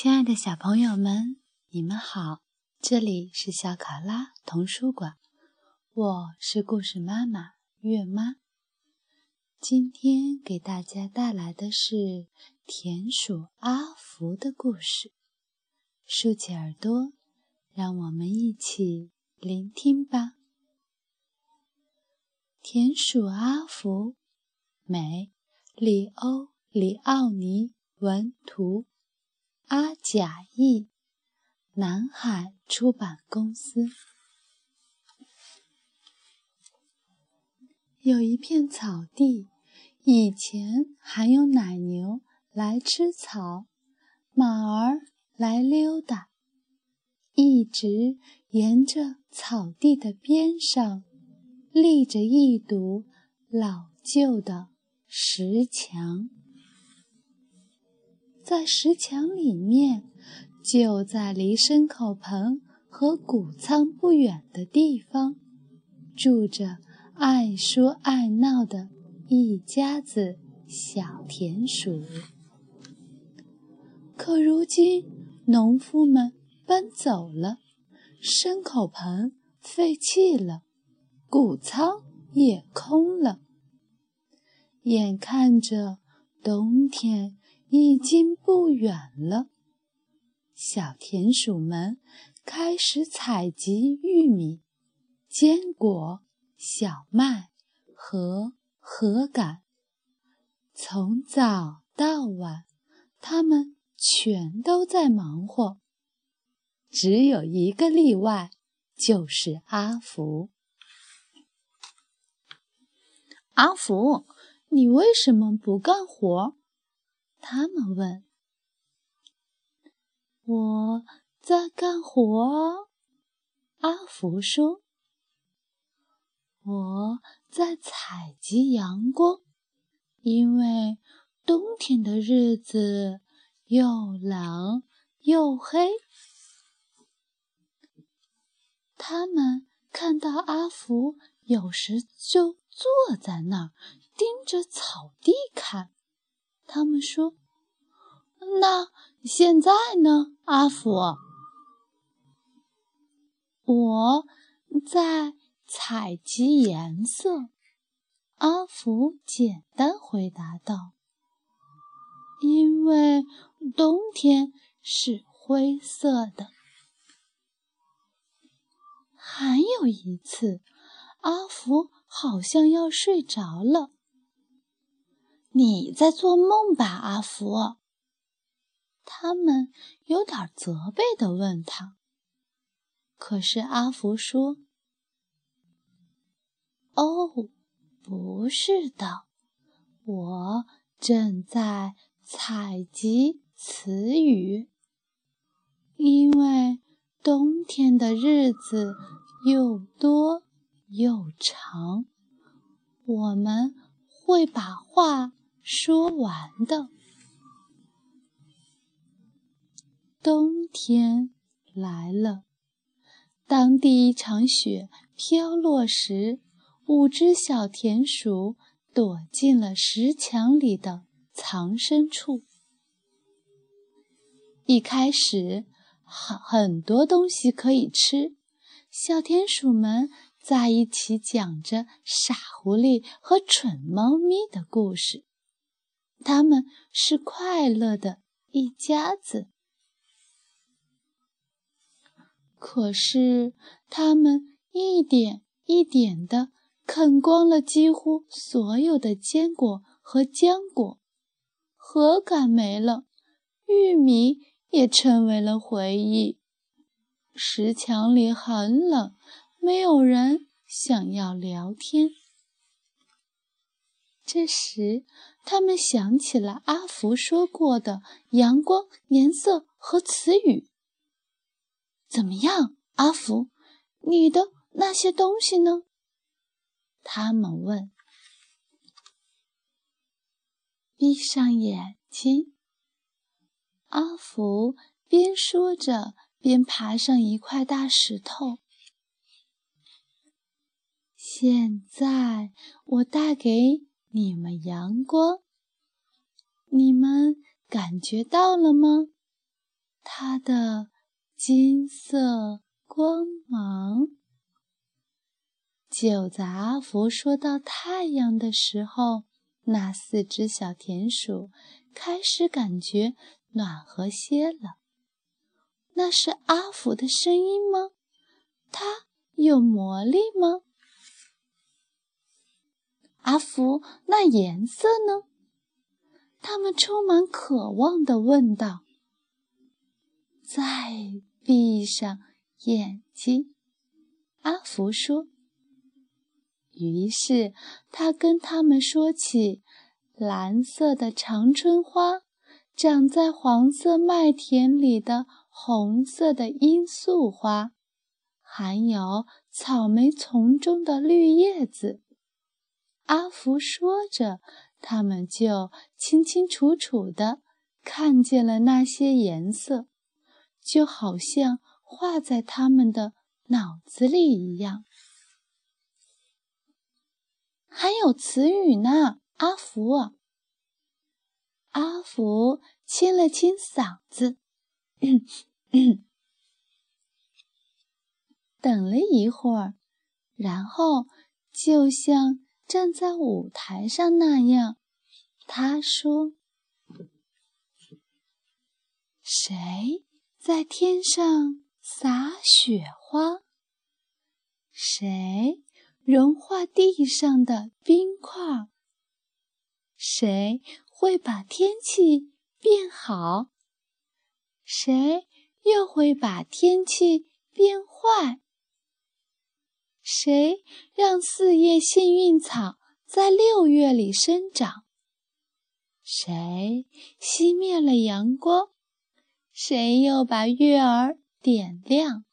亲爱的小朋友们，你们好！这里是小卡拉童书馆，我是故事妈妈月妈。今天给大家带来的是田鼠阿福的故事。竖起耳朵，让我们一起聆听吧。田鼠阿福，美，里欧里奥尼文图。阿贾译，南海出版公司。有一片草地，以前还有奶牛来吃草，马儿来溜达。一直沿着草地的边上，立着一堵老旧的石墙。在石墙里面，就在离牲口棚和谷仓不远的地方，住着爱说爱闹的一家子小田鼠。可如今，农夫们搬走了，牲口棚废弃了，谷仓也空了，眼看着冬天。已经不远了，小田鼠们开始采集玉米、坚果、小麦和禾秆。从早到晚，他们全都在忙活。只有一个例外，就是阿福。阿福，你为什么不干活？他们问：“我在干活。”阿福说：“我在采集阳光，因为冬天的日子又冷又黑。”他们看到阿福有时就坐在那儿盯着草地看。他们说：“那现在呢，阿福？我在采集颜色。”阿福简单回答道：“因为冬天是灰色的。”还有一次，阿福好像要睡着了。你在做梦吧，阿福？他们有点责备的问他。可是阿福说：“哦，不是的，我正在采集词语，因为冬天的日子又多又长，我们会把话。”说完的，冬天来了。当第一场雪飘落时，五只小田鼠躲进了石墙里的藏身处。一开始，很很多东西可以吃，小田鼠们在一起讲着傻狐狸和蠢猫咪的故事。他们是快乐的一家子，可是他们一点一点地啃光了几乎所有的坚果和浆果，禾秆没了，玉米也成为了回忆。石墙里很冷，没有人想要聊天。这时，他们想起了阿福说过的阳光、颜色和词语。怎么样，阿福？你的那些东西呢？他们问。闭上眼睛，阿福边说着边爬上一块大石头。现在，我带给。你们阳光，你们感觉到了吗？它的金色光芒。就在阿福说到太阳的时候，那四只小田鼠开始感觉暖和些了。那是阿福的声音吗？它有魔力吗？阿福，那颜色呢？他们充满渴望地问道。再闭上眼睛，阿福说。于是他跟他们说起蓝色的长春花，长在黄色麦田里的红色的罂粟花，还有草莓丛中的绿叶子。阿福说着，他们就清清楚楚地看见了那些颜色，就好像画在他们的脑子里一样。还有词语呢，阿福。阿福清了清嗓子，等了一会儿，然后就像站在舞台上那样，他说：“谁在天上撒雪花？谁？”融化地上的冰块，谁会把天气变好？谁又会把天气变坏？谁让四叶幸运草在六月里生长？谁熄灭了阳光？谁又把月儿点亮？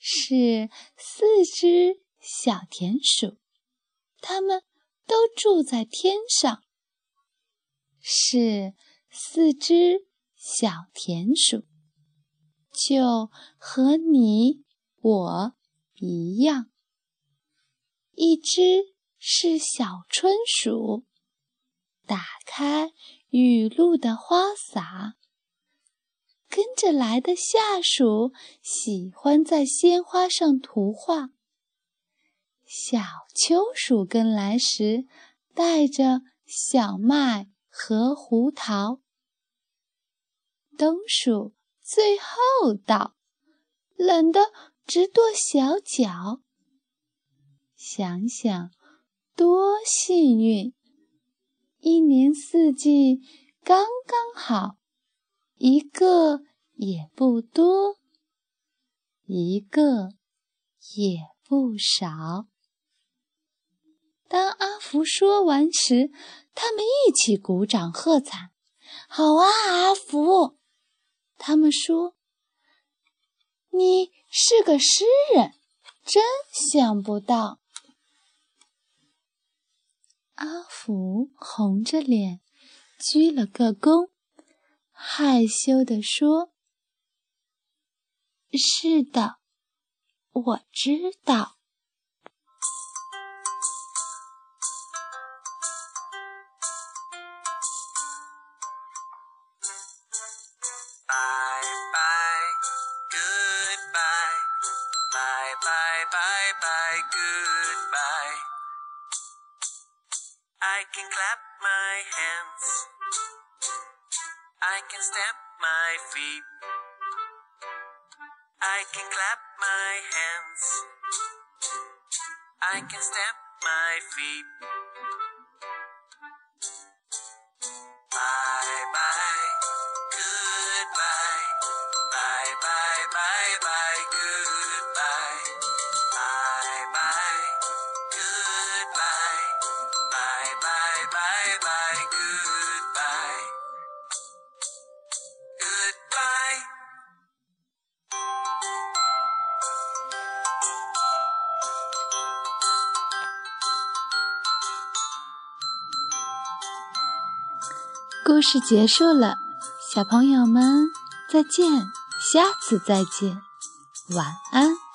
是四只。小田鼠，它们都住在天上。是四只小田鼠，就和你我一样。一只是小春鼠，打开雨露的花洒。跟着来的下属喜欢在鲜花上涂画。小秋鼠跟来时，带着小麦和胡桃。冬鼠最后到，冷得直跺小脚。想想多幸运，一年四季刚刚好，一个也不多，一个也不少。当阿福说完时，他们一起鼓掌喝彩。好啊，阿福！他们说：“你是个诗人，真想不到。”阿福红着脸，鞠了个躬，害羞地说：“是的，我知道。” Can clap my hands. I can stamp my feet. I can clap my hands. I can stamp my feet. Bye bye, goodbye. Bye bye, bye bye, 故事结束了，小朋友们再见，下次再见，晚安。